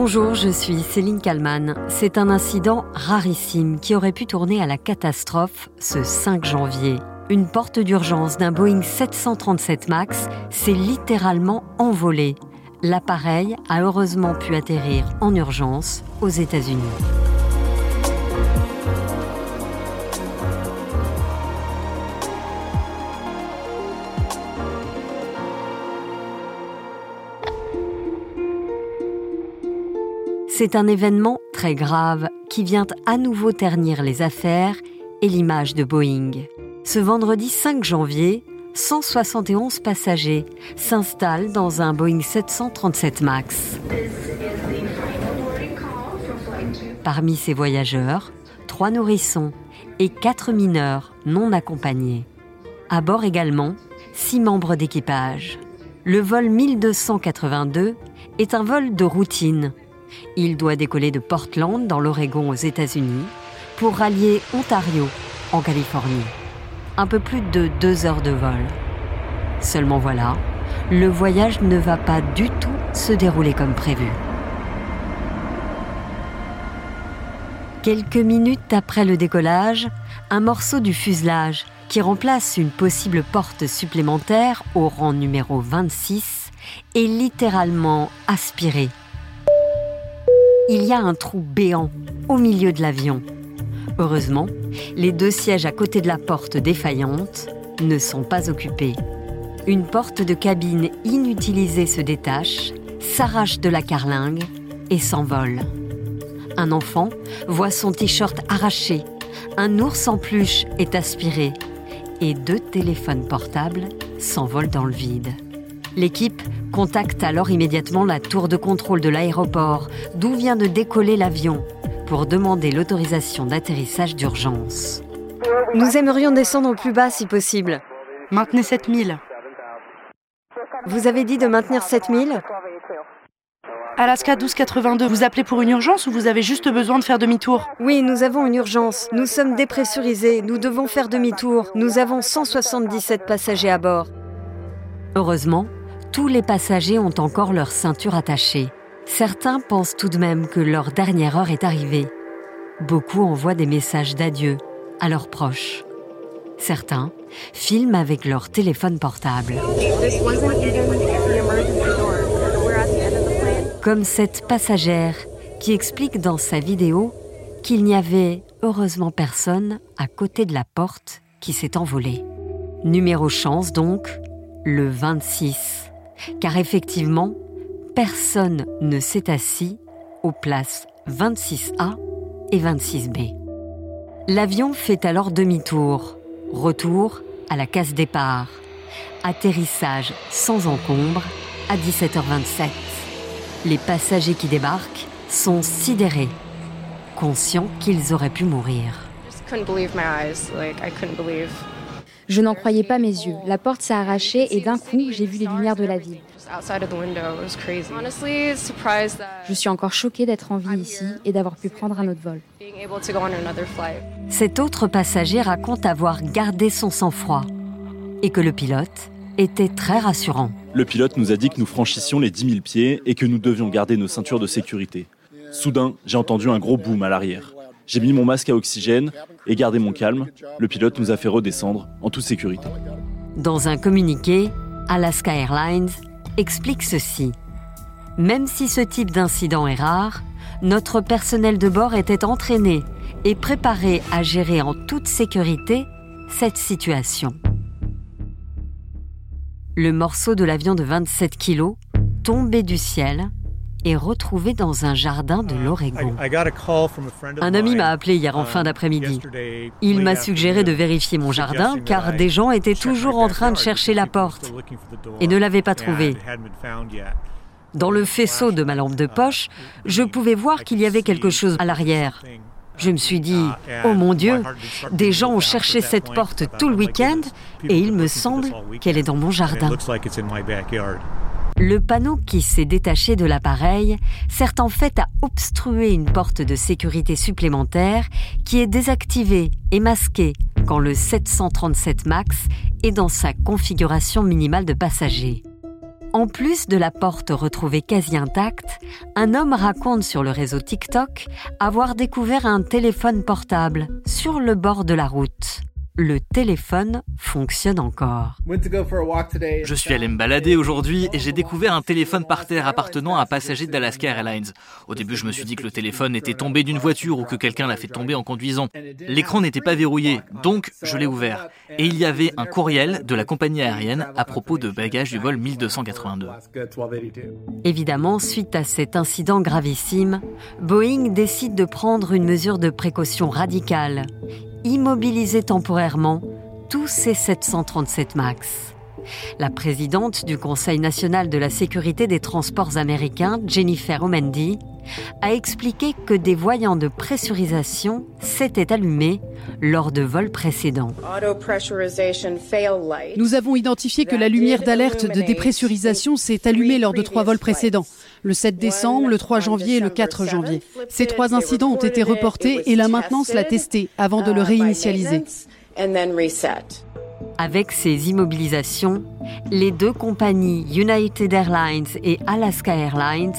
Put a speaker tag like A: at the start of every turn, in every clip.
A: Bonjour, je suis Céline Kalman. C'est un incident rarissime qui aurait pu tourner à la catastrophe ce 5 janvier. Une porte d'urgence d'un Boeing 737 MAX s'est littéralement envolée. L'appareil a heureusement pu atterrir en urgence aux États-Unis. C'est un événement très grave qui vient à nouveau ternir les affaires et l'image de Boeing. Ce vendredi 5 janvier, 171 passagers s'installent dans un Boeing 737 MAX. Parmi ces voyageurs, trois nourrissons et quatre mineurs non accompagnés. À bord également, six membres d'équipage. Le vol 1282 est un vol de routine il doit décoller de Portland, dans l'Oregon, aux États-Unis, pour rallier Ontario, en Californie. Un peu plus de deux heures de vol. Seulement voilà, le voyage ne va pas du tout se dérouler comme prévu. Quelques minutes après le décollage, un morceau du fuselage qui remplace une possible porte supplémentaire au rang numéro 26 est littéralement aspiré il y a un trou béant au milieu de l'avion. Heureusement, les deux sièges à côté de la porte défaillante ne sont pas occupés. Une porte de cabine inutilisée se détache, s'arrache de la carlingue et s'envole. Un enfant voit son t-shirt arraché, un ours en peluche est aspiré et deux téléphones portables s'envolent dans le vide. L'équipe contacte alors immédiatement la tour de contrôle de l'aéroport d'où vient de décoller l'avion pour demander l'autorisation d'atterrissage d'urgence.
B: Nous aimerions descendre au plus bas si possible.
C: Maintenez 7000.
B: Vous avez dit de maintenir 7000
C: Alaska 1282, vous appelez pour une urgence ou vous avez juste besoin de faire demi-tour?
B: Oui, nous avons une urgence. Nous sommes dépressurisés. Nous devons faire demi-tour. Nous avons 177 passagers à bord.
A: Heureusement, tous les passagers ont encore leur ceinture attachée. Certains pensent tout de même que leur dernière heure est arrivée. Beaucoup envoient des messages d'adieu à leurs proches. Certains filment avec leur téléphone portable. Comme cette passagère qui explique dans sa vidéo qu'il n'y avait heureusement personne à côté de la porte qui s'est envolée. Numéro chance donc, le 26 car effectivement, personne ne s'est assis aux places 26A et 26B. L'avion fait alors demi-tour, retour à la case départ, atterrissage sans encombre à 17h27. Les passagers qui débarquent sont sidérés, conscients qu'ils auraient pu mourir.
D: Je n'en croyais pas mes yeux. La porte s'est arrachée et d'un coup, j'ai vu les lumières de la ville. Je suis encore choquée d'être en vie ici et d'avoir pu prendre un autre vol.
A: Cet autre passager raconte avoir gardé son sang-froid et que le pilote était très rassurant.
E: Le pilote nous a dit que nous franchissions les 10 000 pieds et que nous devions garder nos ceintures de sécurité. Soudain, j'ai entendu un gros boom à l'arrière. J'ai mis mon masque à oxygène et gardé mon calme. Le pilote nous a fait redescendre en toute sécurité.
A: Dans un communiqué, Alaska Airlines explique ceci. Même si ce type d'incident est rare, notre personnel de bord était entraîné et préparé à gérer en toute sécurité cette situation. Le morceau de l'avion de 27 kg, tombé du ciel, retrouvé dans un jardin de l'Oregon. Un ami m'a appelé hier en fin d'après-midi. Il m'a suggéré de vérifier mon jardin car des gens étaient toujours en train de chercher la porte et ne l'avaient pas trouvée. Dans le faisceau de ma lampe de poche, je pouvais voir qu'il y avait quelque chose à l'arrière. Je me suis dit, oh mon Dieu, des gens ont cherché cette porte tout le week-end et il me semble qu'elle est dans mon jardin. Le panneau qui s'est détaché de l'appareil sert en fait à obstruer une porte de sécurité supplémentaire qui est désactivée et masquée quand le 737 MAX est dans sa configuration minimale de passager. En plus de la porte retrouvée quasi intacte, un homme raconte sur le réseau TikTok avoir découvert un téléphone portable sur le bord de la route le téléphone fonctionne encore.
F: Je suis allé me balader aujourd'hui et j'ai découvert un téléphone par terre appartenant à un passager d'Alaska Airlines. Au début, je me suis dit que le téléphone était tombé d'une voiture ou que quelqu'un l'a fait tomber en conduisant. L'écran n'était pas verrouillé, donc je l'ai ouvert. Et il y avait un courriel de la compagnie aérienne à propos de bagages du vol 1282.
A: Évidemment, suite à cet incident gravissime, Boeing décide de prendre une mesure de précaution radicale immobiliser temporairement tous ces 737 MAX. La présidente du Conseil national de la sécurité des transports américains, Jennifer Omendi, a expliqué que des voyants de pressurisation s'étaient allumés lors de vols précédents.
G: Nous avons identifié que la lumière d'alerte de dépressurisation s'est allumée lors de trois vols précédents, le 7 décembre, le 3 janvier et le 4 janvier. Ces trois incidents ont été reportés et la maintenance l'a testé avant de le réinitialiser.
A: Avec ces immobilisations, les deux compagnies United Airlines et Alaska Airlines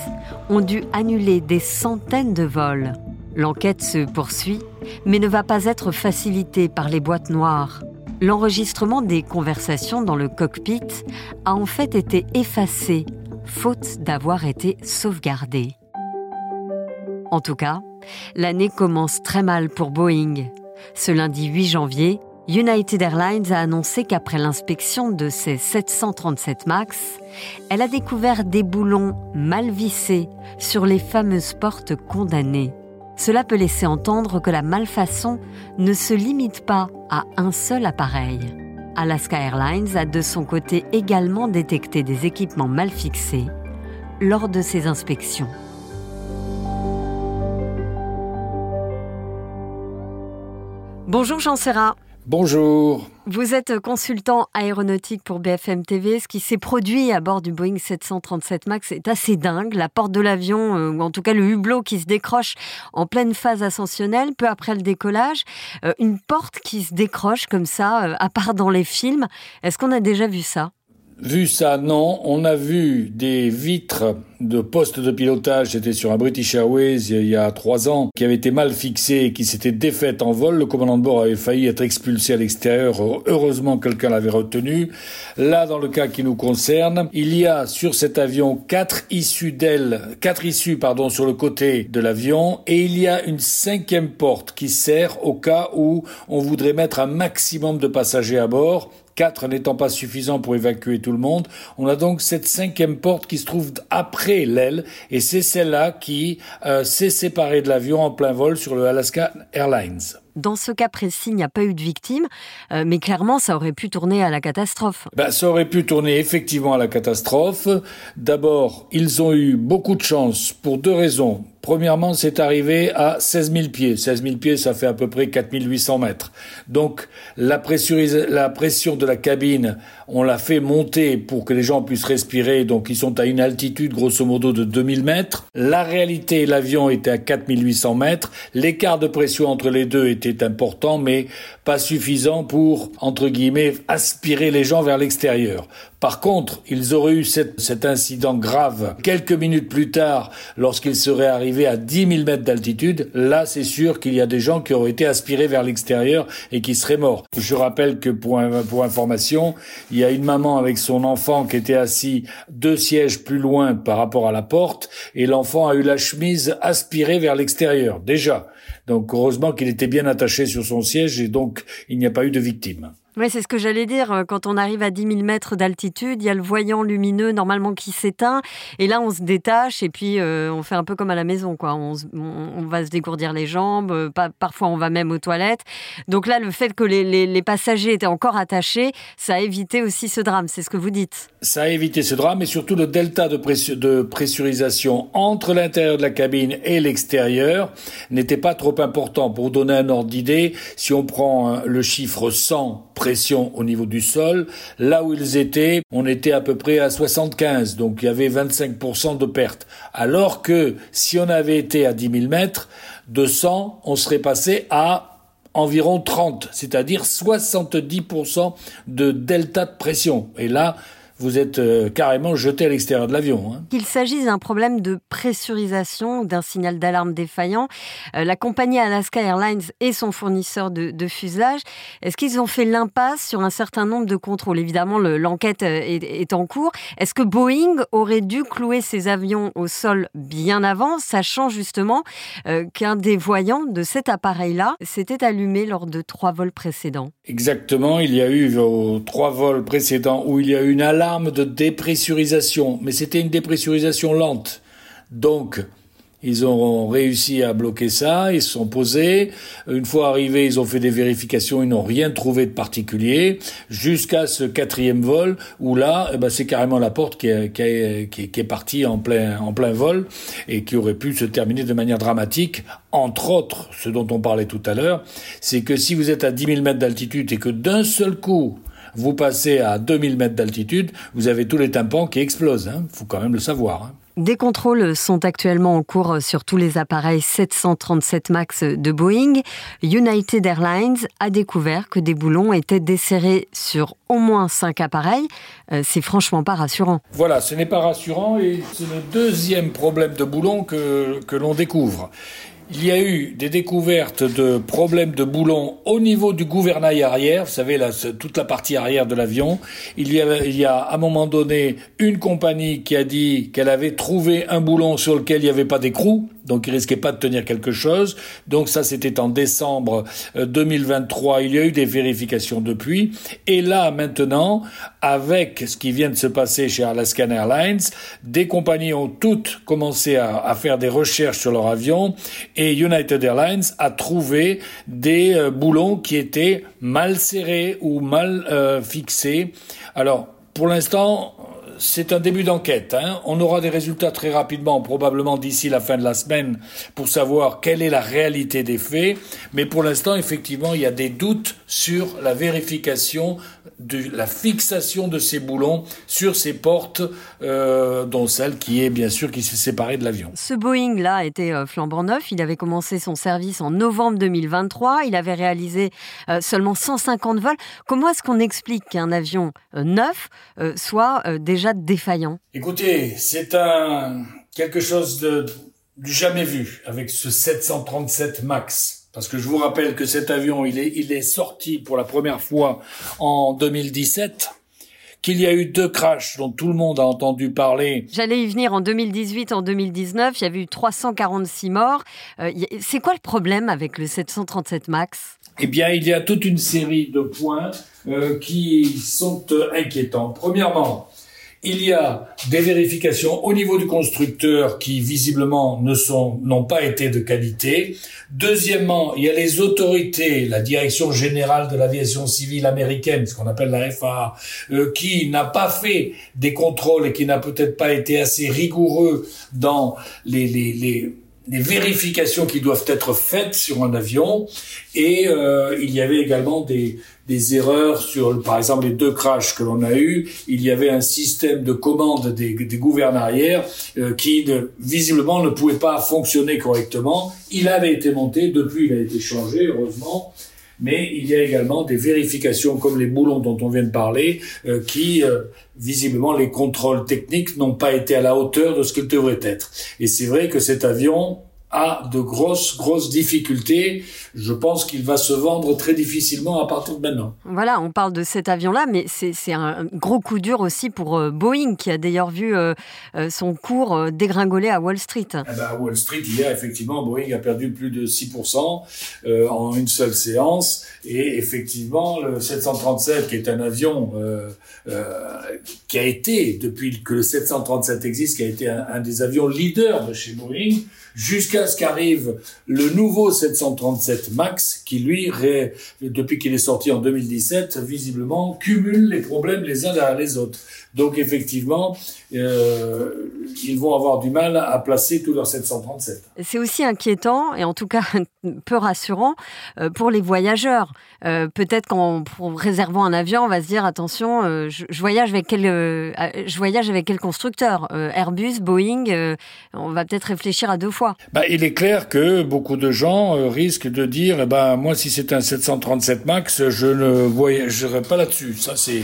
A: ont dû annuler des centaines de vols. L'enquête se poursuit, mais ne va pas être facilitée par les boîtes noires. L'enregistrement des conversations dans le cockpit a en fait été effacé, faute d'avoir été sauvegardé. En tout cas, l'année commence très mal pour Boeing. Ce lundi 8 janvier, United Airlines a annoncé qu'après l'inspection de ses 737 MAX, elle a découvert des boulons mal vissés sur les fameuses portes condamnées. Cela peut laisser entendre que la malfaçon ne se limite pas à un seul appareil. Alaska Airlines a de son côté également détecté des équipements mal fixés lors de ses inspections. Bonjour Jean Serra.
H: Bonjour.
A: Vous êtes consultant aéronautique pour BFM TV. Ce qui s'est produit à bord du Boeing 737 MAX est assez dingue. La porte de l'avion, euh, ou en tout cas le hublot qui se décroche en pleine phase ascensionnelle, peu après le décollage. Euh, une porte qui se décroche comme ça, euh, à part dans les films. Est-ce qu'on a déjà vu ça?
H: Vu ça, non. On a vu des vitres de poste de pilotage, c'était sur un British Airways il y a trois ans, qui avaient été mal fixées et qui s'étaient défaites en vol. Le commandant de bord avait failli être expulsé à l'extérieur. Heureusement, quelqu'un l'avait retenu. Là, dans le cas qui nous concerne, il y a sur cet avion quatre issues d'ailes, quatre issues, pardon, sur le côté de l'avion et il y a une cinquième porte qui sert au cas où on voudrait mettre un maximum de passagers à bord 4 n'étant pas suffisant pour évacuer tout le monde. On a donc cette cinquième porte qui se trouve après l'aile et c'est celle-là qui euh, s'est séparée de l'avion en plein vol sur le Alaska Airlines.
A: Dans ce cas précis, il n'y a pas eu de victime, euh, mais clairement, ça aurait pu tourner à la catastrophe.
H: Ben, ça aurait pu tourner effectivement à la catastrophe. D'abord, ils ont eu beaucoup de chance pour deux raisons. Premièrement, c'est arrivé à 16 000 pieds. 16 000 pieds, ça fait à peu près 4 800 mètres. Donc, la, la pression de la cabine, on l'a fait monter pour que les gens puissent respirer. Donc, ils sont à une altitude, grosso modo, de 2000 mètres. La réalité, l'avion était à 4 800 mètres. L'écart de pression entre les deux était important, mais pas suffisant pour, entre guillemets, aspirer les gens vers l'extérieur. Par contre, ils auraient eu cet incident grave quelques minutes plus tard, lorsqu'ils seraient arrivés à 10 000 mètres d'altitude. Là, c'est sûr qu'il y a des gens qui auraient été aspirés vers l'extérieur et qui seraient morts. Je rappelle que, pour, pour information, il y a une maman avec son enfant qui était assis deux sièges plus loin par rapport à la porte et l'enfant a eu la chemise aspirée vers l'extérieur, déjà. Donc, heureusement qu'il était bien attaché sur son siège et donc il n'y a pas eu de victime.
A: Oui, c'est ce que j'allais dire. Euh, quand on arrive à 10 000 mètres d'altitude, il y a le voyant lumineux normalement qui s'éteint. Et là, on se détache et puis euh, on fait un peu comme à la maison. Quoi. On, va se dégourdir les jambes. Euh, parfois, on va même aux toilettes. Donc là, le fait que les, passagers étaient encore attachés, ça a évité aussi ce drame. C'est ce que vous dites.
H: Ça a évité ce drame et surtout le delta de, de pressurisation entre l'intérieur de la cabine et l'extérieur n'était pas trop important. Pour donner un ordre d'idée, si on prend le chiffre 100 pression au niveau du sol. Là où ils étaient, on était à peu près à 75, donc il y avait 25% de perte. Alors que si on avait été à 10 000 mètres, de 100, on serait passé à environ 30, c'est-à-dire 70% de delta de pression. Et là, vous êtes euh, carrément jeté à l'extérieur de l'avion.
A: Hein. Qu'il s'agisse d'un problème de pressurisation ou d'un signal d'alarme défaillant, euh, la compagnie Alaska Airlines et son fournisseur de, fuselage, est-ce qu'ils ont fait l'impasse sur un certain nombre de contrôles? Évidemment, l'enquête euh, est, en cours. Est-ce que Boeing aurait dû clouer ses avions au sol bien avant, sachant justement qu'un des voyants de cet appareil-là s'était allumé lors de trois vols précédents?
H: Exactement, il y a eu aux trois vols précédents où il y a eu une alarme de dépressurisation, mais c'était une dépressurisation lente. Donc, ils ont réussi à bloquer ça, ils se sont posés. Une fois arrivés, ils ont fait des vérifications, ils n'ont rien trouvé de particulier, jusqu'à ce quatrième vol, où là, eh ben, c'est carrément la porte qui est, partie en plein, en plein vol, et qui aurait pu se terminer de manière dramatique. Entre autres, ce dont on parlait tout à l'heure, c'est que si vous êtes à 10 000 mètres d'altitude et que d'un seul coup, vous passez à 2000 mètres d'altitude, vous avez tous les tympans qui explosent. Il hein. faut quand même le savoir. Hein.
A: Des contrôles sont actuellement en cours sur tous les appareils 737 MAX de Boeing. United Airlines a découvert que des boulons étaient desserrés sur au moins 5 appareils. Euh, c'est franchement pas rassurant.
H: Voilà, ce n'est pas rassurant et c'est le deuxième problème de boulons que, que l'on découvre. Il y a eu des découvertes de problèmes de boulons au niveau du gouvernail arrière, vous savez, toute la partie arrière de l'avion. Il y, a, il y a à un moment donné une compagnie qui a dit qu'elle avait trouvé un boulon sur lequel il n'y avait pas d'écrou, donc il risquait pas de tenir quelque chose. Donc ça, c'était en décembre 2023. Euh, il y a eu des vérifications depuis. Et là, maintenant, avec ce qui vient de se passer chez Alaskan Airlines, des compagnies ont toutes commencé à, faire des recherches sur leur avion et United Airlines a trouvé des euh, boulons qui étaient mal serrés ou mal euh, fixés. Alors, pour l'instant, c'est un début d'enquête. Hein. On aura des résultats très rapidement, probablement d'ici la fin de la semaine, pour savoir quelle est la réalité des faits. Mais pour l'instant, effectivement, il y a des doutes sur la vérification de la fixation de ces boulons sur ces portes, euh, dont celle qui est bien sûr qui s'est séparée de l'avion.
A: Ce Boeing-là était euh, flambant neuf. Il avait commencé son service en novembre 2023. Il avait réalisé euh, seulement 150 vols. Comment est-ce qu'on explique qu'un avion neuf soit déjà défaillant?
H: Écoutez, c'est un quelque chose de du jamais vu avec ce 737 Max. Parce que je vous rappelle que cet avion, il est, il est sorti pour la première fois en 2017 qu'il y a eu deux crashs dont tout le monde a entendu parler.
A: J'allais y venir en 2018, en 2019, il y avait eu 346 morts. Euh, c'est quoi le problème avec le 737 MAX?
H: Eh bien, il y a toute une série de points euh, qui sont euh, inquiétants. Premièrement, il y a des vérifications au niveau du constructeur qui visiblement ne sont n'ont pas été de qualité. Deuxièmement, il y a les autorités, la Direction générale de l'aviation civile américaine, ce qu'on appelle la FAA, euh, qui n'a pas fait des contrôles et qui n'a peut-être pas été assez rigoureux dans les, les, les les vérifications qui doivent être faites sur un avion et euh, il y avait également des, des erreurs sur, par exemple, les deux crashs que l'on a eus. Il y avait un système de commande des, des gouvernes arrière euh, qui, visiblement, ne pouvait pas fonctionner correctement. Il avait été monté, depuis il a été changé, heureusement mais il y a également des vérifications comme les boulons dont on vient de parler, euh, qui euh, visiblement les contrôles techniques n'ont pas été à la hauteur de ce qu'ils devraient être. Et c'est vrai que cet avion a de grosses, grosses difficultés. Je pense qu'il va se vendre très difficilement à partir de maintenant.
A: Voilà, on parle de cet avion-là, mais c'est un gros coup dur aussi pour euh, Boeing, qui a d'ailleurs vu euh, euh, son cours dégringoler à Wall Street. Eh
H: ben, à Wall Street, hier, effectivement, Boeing a perdu plus de 6% en une seule séance. Et effectivement, le 737, qui est un avion qui a été, depuis que le 737 existe, qui a été un, un des avions leaders de chez Boeing, jusqu'à ce qu'arrive le nouveau 737 MAX, qui lui, depuis qu'il est sorti en 2017, visiblement cumule les problèmes les uns derrière les autres. Donc effectivement, euh, ils vont avoir du mal à placer tous leurs 737.
A: C'est aussi inquiétant et en tout cas peu rassurant euh, pour les voyageurs. Euh, peut-être qu'en réservant un avion, on va se dire attention, je, voyage avec quel, je voyage avec quel constructeur? Airbus, Boeing. on va peut-être réfléchir à deux fois.
H: Bah, il est clair que beaucoup de gens euh, risquent de dire, eh ben, moi, si c'est un 737 Max, je ne voyagerai pas là-dessus. Ça, c'est,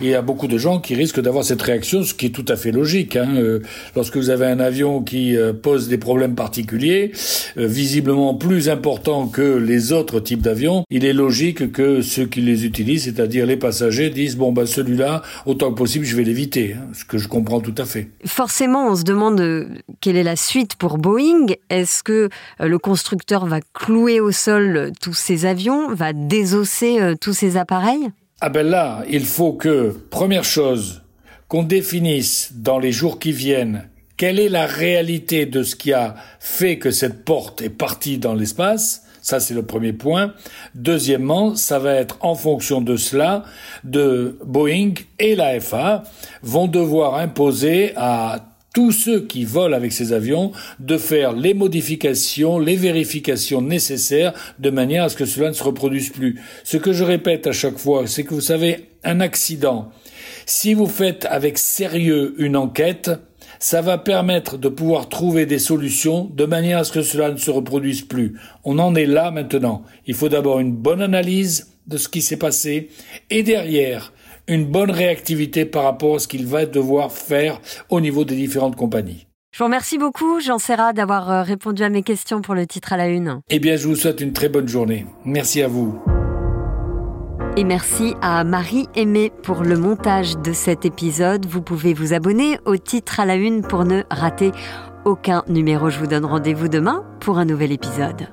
H: il y a beaucoup de gens qui risquent d'avoir cette réaction, ce qui est tout à fait logique. Hein. Euh, lorsque vous avez un avion qui euh, pose des problèmes particuliers, visiblement plus importants que les autres types d'avions, il est logique que ceux qui les utilisent, c'est-à-dire les passagers, disent, bon, ben, celui-là, autant que possible, je vais l'éviter. Hein, ce que je comprends tout à fait.
A: Forcément, on se demande quelle est la suite pour Boeing. Est-ce que euh, le constructeur va clouer au sol euh, tous ses avions, va désosser euh, tous ses appareils?
H: Ah ben là, il faut que, première chose, qu'on définisse dans les jours qui viennent quelle est la réalité de ce qui a fait que cette porte est partie dans l'espace. Ça, c'est le premier point. Deuxièmement, ça va être en fonction de cela, de Boeing et la FA vont devoir imposer à tous ceux qui volent avec ces avions de faire les modifications, les vérifications nécessaires de manière à ce que cela ne se reproduise plus. Ce que je répète à chaque fois, c'est que vous savez, un accident, si vous faites avec sérieux une enquête, ça va permettre de pouvoir trouver des solutions de manière à ce que cela ne se reproduise plus. On en est là maintenant. Il faut d'abord une bonne analyse de ce qui s'est passé et derrière, une bonne réactivité par rapport à ce qu'il va devoir faire au niveau des différentes compagnies.
A: Je vous remercie beaucoup, Jean Serra, d'avoir euh, répondu à mes questions pour le titre à la une.
H: Eh bien, je vous souhaite une très bonne journée. Merci à vous.
A: Et merci à Marie Aimée pour le montage de cet épisode. Vous pouvez vous abonner au titre à la une pour ne rater aucun numéro. Je vous donne rendez-vous demain pour un nouvel épisode.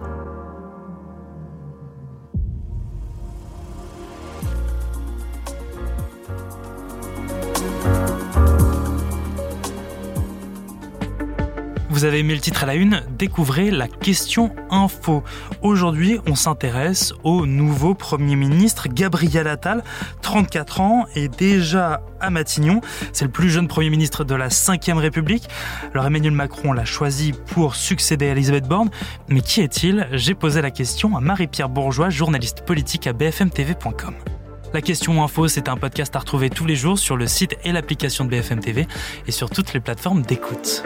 I: Vous avez aimé le titre à la une Découvrez la question info. Aujourd'hui, on s'intéresse au nouveau Premier ministre Gabriel Attal, 34 ans et déjà à Matignon. C'est le plus jeune Premier ministre de la 5ème République. Alors Emmanuel Macron l'a choisi pour succéder à Elisabeth Borne. Mais qui est-il? J'ai posé la question à Marie-Pierre Bourgeois, journaliste politique à bfmtv.com. La question info, c'est un podcast à retrouver tous les jours sur le site et l'application de BFM TV et sur toutes les plateformes d'écoute.